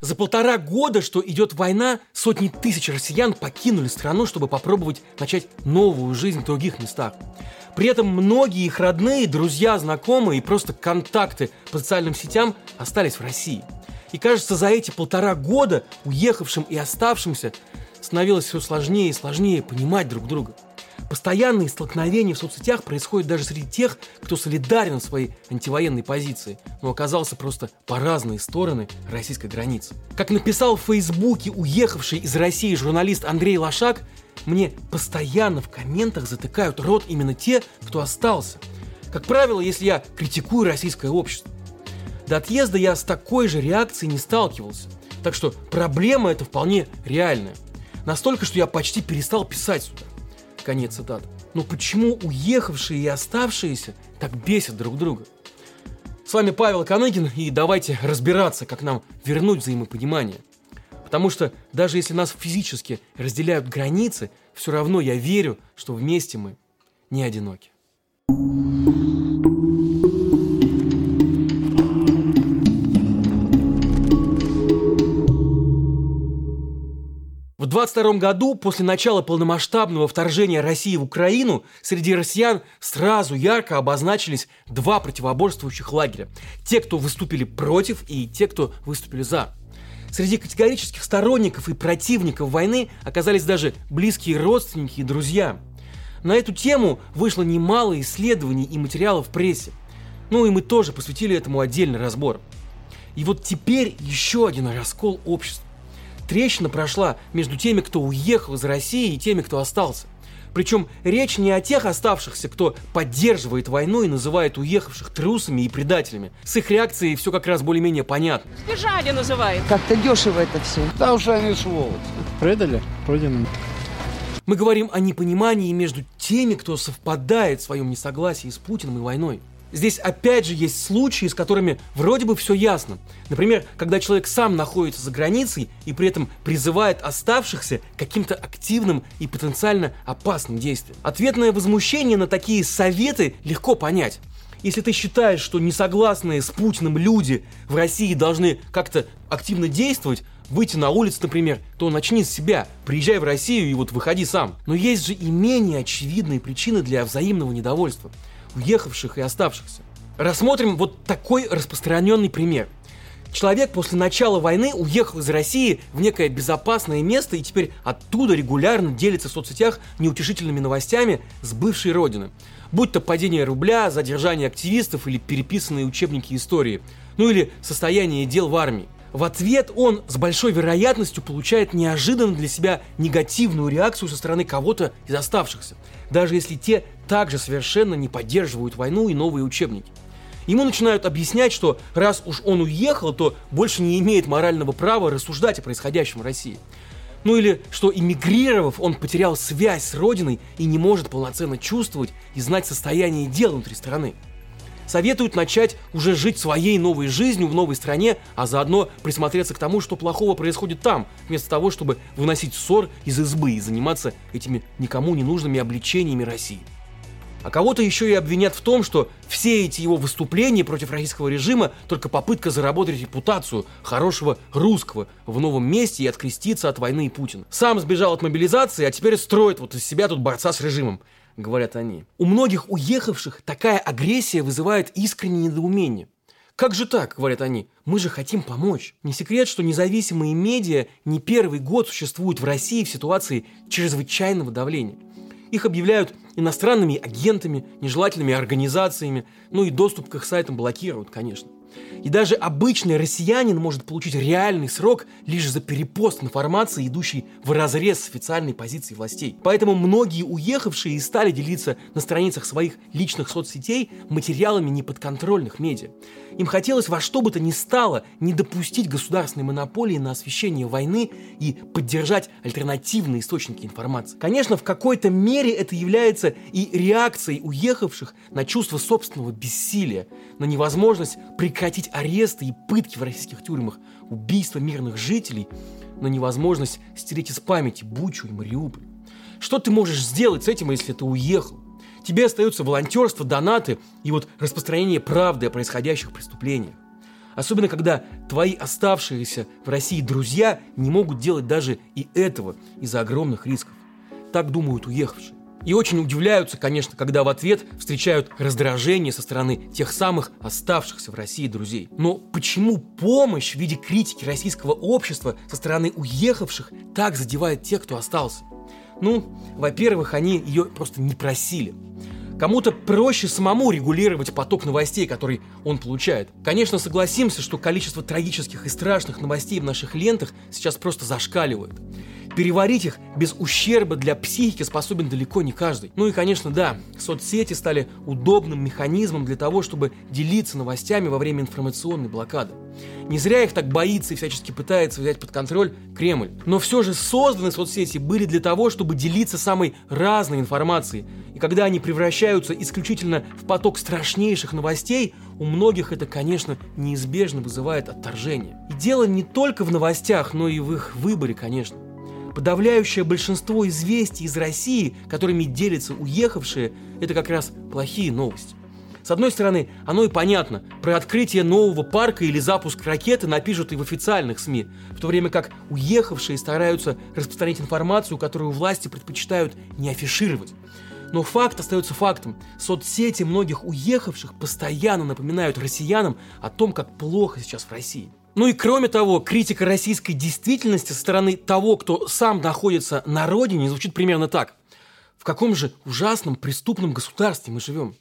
За полтора года, что идет война, сотни тысяч россиян покинули страну, чтобы попробовать начать новую жизнь в других местах. При этом многие их родные, друзья, знакомые и просто контакты по социальным сетям остались в России. И кажется, за эти полтора года уехавшим и оставшимся становилось все сложнее и сложнее понимать друг друга – Постоянные столкновения в соцсетях происходят даже среди тех, кто солидарен в своей антивоенной позиции, но оказался просто по разные стороны российской границы. Как написал в Фейсбуке уехавший из России журналист Андрей Лошак, мне постоянно в комментах затыкают рот именно те, кто остался. Как правило, если я критикую российское общество. До отъезда я с такой же реакцией не сталкивался. Так что проблема эта вполне реальная. Настолько, что я почти перестал писать сюда. Конец цитаты. Но почему уехавшие и оставшиеся так бесят друг друга? С вами Павел Каныгин, и давайте разбираться, как нам вернуть взаимопонимание. Потому что даже если нас физически разделяют границы, все равно я верю, что вместе мы не одиноки. 22 году, после начала полномасштабного вторжения России в Украину, среди россиян сразу ярко обозначились два противоборствующих лагеря. Те, кто выступили против, и те, кто выступили за. Среди категорических сторонников и противников войны оказались даже близкие родственники и друзья. На эту тему вышло немало исследований и материалов в прессе. Ну и мы тоже посвятили этому отдельный разбор. И вот теперь еще один раскол общества трещина прошла между теми, кто уехал из России, и теми, кто остался. Причем речь не о тех оставшихся, кто поддерживает войну и называет уехавших трусами и предателями. С их реакцией все как раз более-менее понятно. Сбежали называют. Как-то дешево это все. Да уж они сволочи. Предали Родину. Мы говорим о непонимании между теми, кто совпадает в своем несогласии с Путиным и войной. Здесь опять же есть случаи, с которыми вроде бы все ясно. Например, когда человек сам находится за границей и при этом призывает оставшихся каким-то активным и потенциально опасным действием. Ответное возмущение на такие советы легко понять. Если ты считаешь, что несогласные с Путиным люди в России должны как-то активно действовать, выйти на улицу, например, то начни с себя, приезжай в Россию и вот выходи сам. Но есть же и менее очевидные причины для взаимного недовольства уехавших и оставшихся. Рассмотрим вот такой распространенный пример. Человек после начала войны уехал из России в некое безопасное место и теперь оттуда регулярно делится в соцсетях неутешительными новостями с бывшей родины. Будь то падение рубля, задержание активистов или переписанные учебники истории. Ну или состояние дел в армии. В ответ он с большой вероятностью получает неожиданно для себя негативную реакцию со стороны кого-то из оставшихся, даже если те также совершенно не поддерживают войну и новые учебники. Ему начинают объяснять, что раз уж он уехал, то больше не имеет морального права рассуждать о происходящем в России. Ну или что эмигрировав, он потерял связь с родиной и не может полноценно чувствовать и знать состояние дел внутри страны советуют начать уже жить своей новой жизнью в новой стране, а заодно присмотреться к тому, что плохого происходит там, вместо того, чтобы выносить ссор из избы и заниматься этими никому не нужными обличениями России. А кого-то еще и обвинят в том, что все эти его выступления против российского режима только попытка заработать репутацию хорошего русского в новом месте и откреститься от войны и Путина. Сам сбежал от мобилизации, а теперь строит вот из себя тут борца с режимом говорят они. У многих уехавших такая агрессия вызывает искреннее недоумение. Как же так, говорят они, мы же хотим помочь. Не секрет, что независимые медиа не первый год существуют в России в ситуации чрезвычайного давления. Их объявляют иностранными агентами, нежелательными организациями, ну и доступ к их сайтам блокируют, конечно. И даже обычный россиянин может получить реальный срок лишь за перепост информации, идущей в разрез с официальной позиции властей. Поэтому многие уехавшие и стали делиться на страницах своих личных соцсетей материалами неподконтрольных медиа. Им хотелось во что бы то ни стало не допустить государственной монополии на освещение войны и поддержать альтернативные источники информации. Конечно, в какой-то мере это является и реакцией уехавших на чувство собственного бессилия, на невозможность прекратить аресты и пытки в российских тюрьмах, убийства мирных жителей, на невозможность стереть из памяти Бучу и Мариуполь. Что ты можешь сделать с этим, если ты уехал? Тебе остаются волонтерство, донаты и вот распространение правды о происходящих преступлениях. Особенно, когда твои оставшиеся в России друзья не могут делать даже и этого из-за огромных рисков. Так думают уехавшие. И очень удивляются, конечно, когда в ответ встречают раздражение со стороны тех самых оставшихся в России друзей. Но почему помощь в виде критики российского общества со стороны уехавших так задевает тех, кто остался? Ну, во-первых, они ее просто не просили. Кому-то проще самому регулировать поток новостей, который он получает. Конечно, согласимся, что количество трагических и страшных новостей в наших лентах сейчас просто зашкаливает. Переварить их без ущерба для психики способен далеко не каждый. Ну и, конечно, да, соцсети стали удобным механизмом для того, чтобы делиться новостями во время информационной блокады. Не зря их так боится и всячески пытается взять под контроль Кремль. Но все же созданы соцсети были для того, чтобы делиться самой разной информацией. И когда они превращаются исключительно в поток страшнейших новостей, у многих это, конечно, неизбежно вызывает отторжение. И дело не только в новостях, но и в их выборе, конечно. Подавляющее большинство известий из России, которыми делятся уехавшие, это как раз плохие новости. С одной стороны, оно и понятно. Про открытие нового парка или запуск ракеты напишут и в официальных СМИ, в то время как уехавшие стараются распространять информацию, которую власти предпочитают не афишировать. Но факт остается фактом. Соцсети многих уехавших постоянно напоминают россиянам о том, как плохо сейчас в России. Ну и кроме того, критика российской действительности со стороны того, кто сам находится на родине, звучит примерно так. В каком же ужасном преступном государстве мы живем?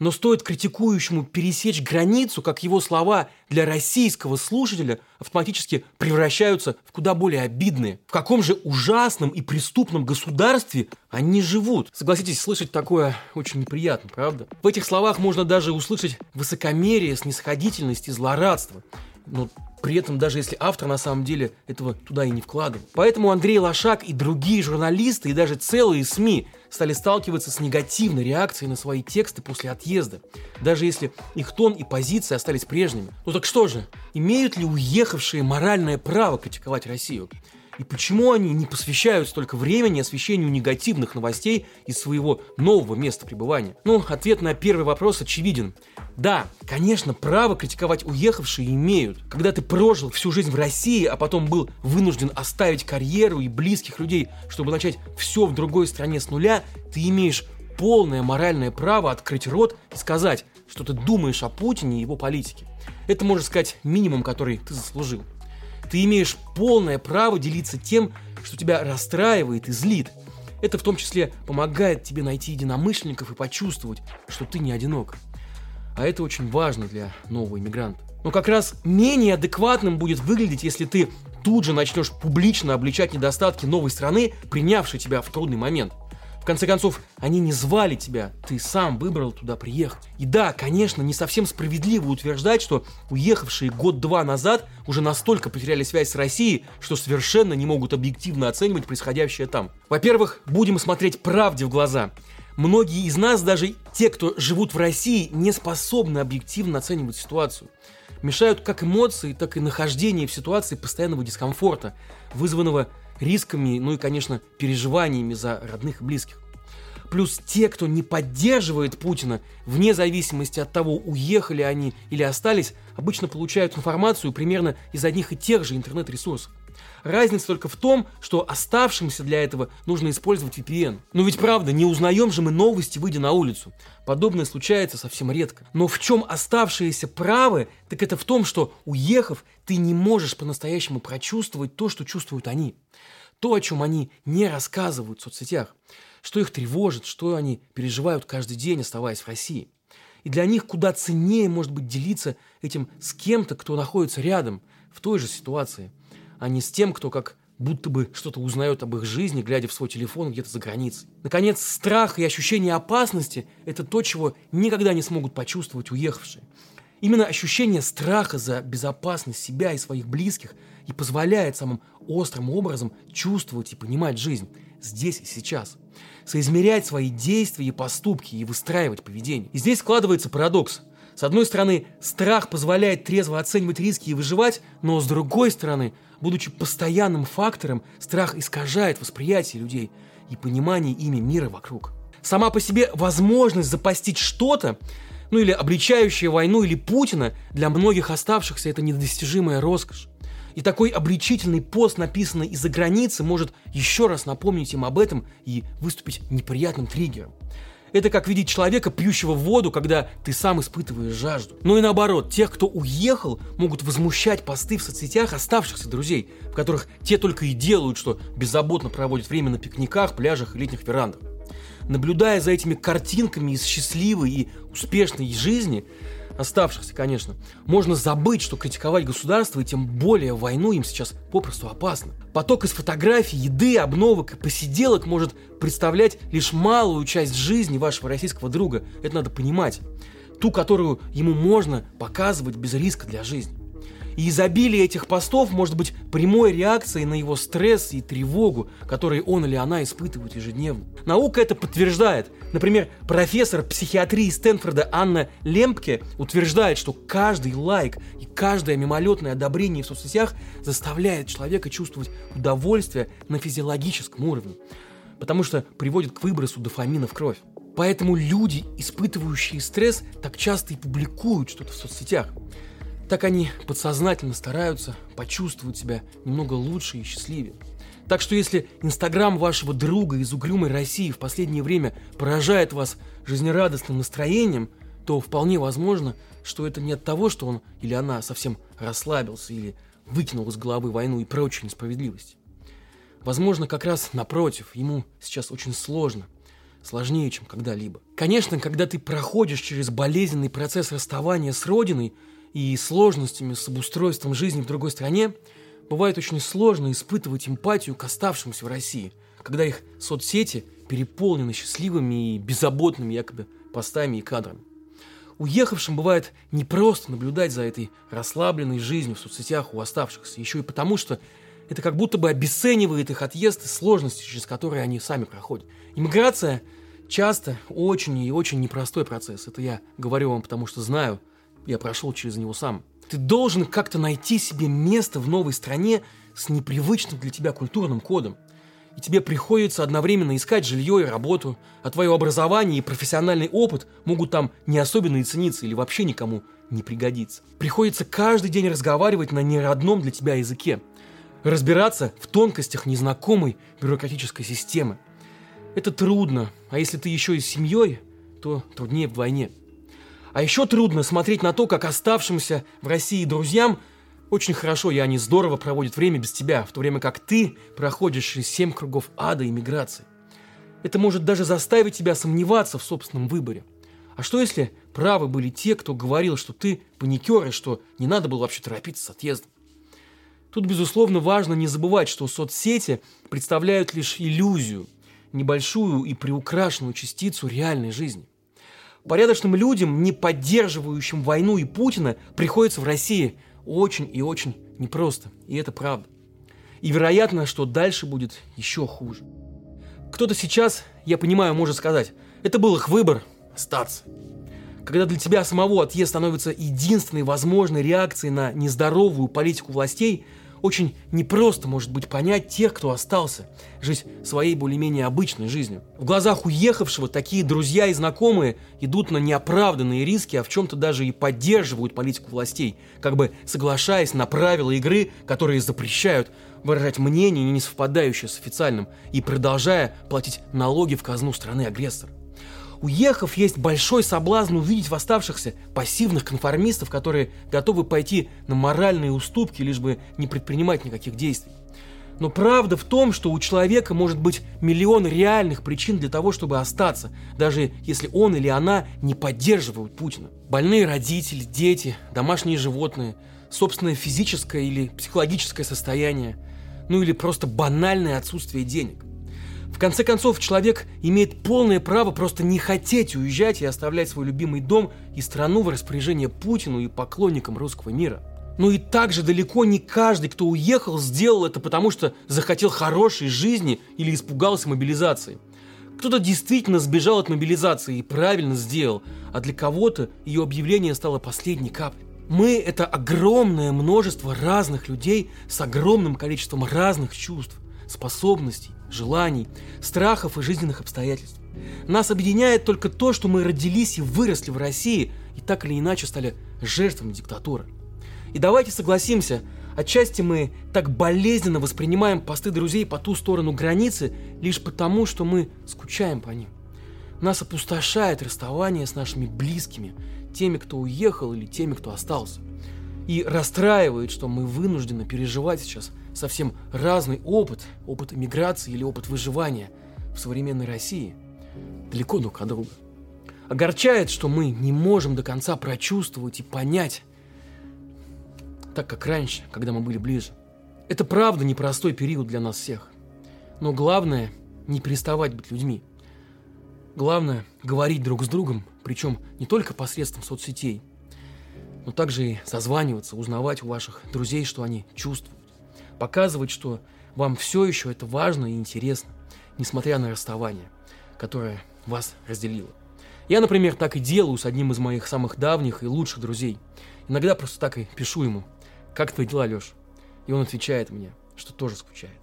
Но стоит критикующему пересечь границу, как его слова для российского слушателя автоматически превращаются в куда более обидные. В каком же ужасном и преступном государстве они живут? Согласитесь, слышать такое очень неприятно, правда? В этих словах можно даже услышать высокомерие, снисходительность и злорадство. Но при этом даже если автор на самом деле этого туда и не вкладывал. Поэтому Андрей Лошак и другие журналисты, и даже целые СМИ стали сталкиваться с негативной реакцией на свои тексты после отъезда, даже если их тон и позиции остались прежними. Ну так что же, имеют ли уехавшие моральное право критиковать Россию? И почему они не посвящают столько времени освещению негативных новостей из своего нового места пребывания? Ну, ответ на первый вопрос очевиден. Да, конечно, право критиковать уехавшие имеют. Когда ты прожил всю жизнь в России, а потом был вынужден оставить карьеру и близких людей, чтобы начать все в другой стране с нуля, ты имеешь полное моральное право открыть рот и сказать, что ты думаешь о Путине и его политике. Это, можно сказать, минимум, который ты заслужил. Ты имеешь полное право делиться тем, что тебя расстраивает и злит. Это в том числе помогает тебе найти единомышленников и почувствовать, что ты не одинок. А это очень важно для нового иммигранта. Но как раз менее адекватным будет выглядеть, если ты тут же начнешь публично обличать недостатки новой страны, принявшей тебя в трудный момент – конце концов, они не звали тебя, ты сам выбрал туда приехать. И да, конечно, не совсем справедливо утверждать, что уехавшие год-два назад уже настолько потеряли связь с Россией, что совершенно не могут объективно оценивать происходящее там. Во-первых, будем смотреть правде в глаза. Многие из нас, даже те, кто живут в России, не способны объективно оценивать ситуацию. Мешают как эмоции, так и нахождение в ситуации постоянного дискомфорта, вызванного рисками, ну и, конечно, переживаниями за родных и близких. Плюс те, кто не поддерживает Путина, вне зависимости от того, уехали они или остались, обычно получают информацию примерно из одних и тех же интернет-ресурсов. Разница только в том, что оставшимся для этого нужно использовать VPN. Но ведь правда, не узнаем же мы новости, выйдя на улицу. Подобное случается совсем редко. Но в чем оставшиеся правы, так это в том, что уехав, ты не можешь по-настоящему прочувствовать то, что чувствуют они. То, о чем они не рассказывают в соцсетях. Что их тревожит, что они переживают каждый день, оставаясь в России. И для них куда ценнее может быть делиться этим с кем-то, кто находится рядом, в той же ситуации – а не с тем, кто как будто бы что-то узнает об их жизни, глядя в свой телефон где-то за границей. Наконец, страх и ощущение опасности – это то, чего никогда не смогут почувствовать уехавшие. Именно ощущение страха за безопасность себя и своих близких и позволяет самым острым образом чувствовать и понимать жизнь здесь и сейчас, соизмерять свои действия и поступки и выстраивать поведение. И здесь складывается парадокс. С одной стороны, страх позволяет трезво оценивать риски и выживать, но с другой стороны – Будучи постоянным фактором, страх искажает восприятие людей и понимание ими мира вокруг. Сама по себе возможность запастить что-то Ну или обличающая войну или Путина, для многих оставшихся это недостижимая роскошь. И такой обличительный пост, написанный из-за границы, может еще раз напомнить им об этом и выступить неприятным триггером. Это как видеть человека, пьющего воду, когда ты сам испытываешь жажду. Но и наоборот, тех, кто уехал, могут возмущать посты в соцсетях оставшихся друзей, в которых те только и делают, что беззаботно проводят время на пикниках, пляжах и летних верандах. Наблюдая за этими картинками из счастливой и успешной жизни, оставшихся, конечно, можно забыть, что критиковать государство и тем более войну им сейчас попросту опасно. Поток из фотографий, еды, обновок и посиделок может представлять лишь малую часть жизни вашего российского друга. Это надо понимать. Ту, которую ему можно показывать без риска для жизни. И изобилие этих постов может быть прямой реакцией на его стресс и тревогу, которые он или она испытывают ежедневно. Наука это подтверждает. Например, профессор психиатрии Стэнфорда Анна Лемпке утверждает, что каждый лайк и каждое мимолетное одобрение в соцсетях заставляет человека чувствовать удовольствие на физиологическом уровне, потому что приводит к выбросу дофамина в кровь. Поэтому люди, испытывающие стресс, так часто и публикуют что-то в соцсетях. Так они подсознательно стараются почувствовать себя немного лучше и счастливее. Так что если Инстаграм вашего друга из угрюмой России в последнее время поражает вас жизнерадостным настроением, то вполне возможно, что это не от того, что он или она совсем расслабился или выкинул из головы войну и прочие несправедливости. Возможно, как раз напротив, ему сейчас очень сложно, сложнее, чем когда-либо. Конечно, когда ты проходишь через болезненный процесс расставания с родиной – и сложностями с обустройством жизни в другой стране, бывает очень сложно испытывать эмпатию к оставшимся в России, когда их соцсети переполнены счастливыми и беззаботными якобы постами и кадрами. Уехавшим бывает непросто наблюдать за этой расслабленной жизнью в соцсетях у оставшихся, еще и потому, что это как будто бы обесценивает их отъезд и сложности, через которые они сами проходят. Иммиграция часто очень и очень непростой процесс. Это я говорю вам, потому что знаю – я прошел через него сам. Ты должен как-то найти себе место в новой стране с непривычным для тебя культурным кодом. И тебе приходится одновременно искать жилье и работу, а твое образование и профессиональный опыт могут там не особенно и цениться или вообще никому не пригодиться. Приходится каждый день разговаривать на неродном для тебя языке, разбираться в тонкостях незнакомой бюрократической системы. Это трудно, а если ты еще и с семьей, то труднее вдвойне. А еще трудно смотреть на то, как оставшимся в России друзьям очень хорошо и они здорово проводят время без тебя, в то время как ты проходишь через семь кругов ада и миграции. Это может даже заставить тебя сомневаться в собственном выборе. А что если правы были те, кто говорил, что ты паникер и что не надо было вообще торопиться с отъездом? Тут, безусловно, важно не забывать, что соцсети представляют лишь иллюзию, небольшую и приукрашенную частицу реальной жизни. Порядочным людям, не поддерживающим войну и Путина, приходится в России очень и очень непросто. И это правда. И вероятно, что дальше будет еще хуже. Кто-то сейчас, я понимаю, может сказать, это был их выбор – остаться. Когда для тебя самого отъезд становится единственной возможной реакцией на нездоровую политику властей – очень непросто, может быть, понять тех, кто остался, жить своей более-менее обычной жизнью. В глазах уехавшего такие друзья и знакомые идут на неоправданные риски, а в чем-то даже и поддерживают политику властей, как бы соглашаясь на правила игры, которые запрещают выражать мнение, не совпадающее с официальным, и продолжая платить налоги в казну страны-агрессора. Уехав, есть большой соблазн увидеть в оставшихся пассивных конформистов, которые готовы пойти на моральные уступки, лишь бы не предпринимать никаких действий. Но правда в том, что у человека может быть миллион реальных причин для того, чтобы остаться, даже если он или она не поддерживают Путина. Больные родители, дети, домашние животные, собственное физическое или психологическое состояние, ну или просто банальное отсутствие денег. В конце концов, человек имеет полное право просто не хотеть уезжать и оставлять свой любимый дом и страну в распоряжение Путину и поклонникам русского мира. Но и также далеко не каждый, кто уехал, сделал это потому, что захотел хорошей жизни или испугался мобилизации. Кто-то действительно сбежал от мобилизации и правильно сделал, а для кого-то ее объявление стало последней каплей. Мы – это огромное множество разных людей с огромным количеством разных чувств, способностей, желаний, страхов и жизненных обстоятельств. Нас объединяет только то, что мы родились и выросли в России и так или иначе стали жертвами диктатуры. И давайте согласимся, отчасти мы так болезненно воспринимаем посты друзей по ту сторону границы лишь потому, что мы скучаем по ним. Нас опустошает расставание с нашими близкими, теми, кто уехал или теми, кто остался. И расстраивает, что мы вынуждены переживать сейчас совсем разный опыт, опыт эмиграции или опыт выживания в современной России, далеко друг от друга. Огорчает, что мы не можем до конца прочувствовать и понять, так как раньше, когда мы были ближе. Это правда непростой период для нас всех. Но главное – не переставать быть людьми. Главное – говорить друг с другом, причем не только посредством соцсетей, но также и созваниваться, узнавать у ваших друзей, что они чувствуют. Показывать, что вам все еще это важно и интересно, несмотря на расставание, которое вас разделило. Я, например, так и делаю с одним из моих самых давних и лучших друзей. Иногда просто так и пишу ему – как твои дела, Леш? И он отвечает мне, что тоже скучает.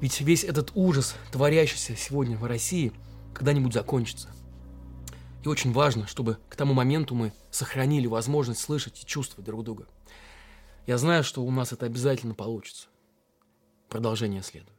Ведь весь этот ужас, творящийся сегодня в России, когда-нибудь закончится. И очень важно, чтобы к тому моменту мы сохранили возможность слышать и чувствовать друг друга. Я знаю, что у нас это обязательно получится. Продолжение следует.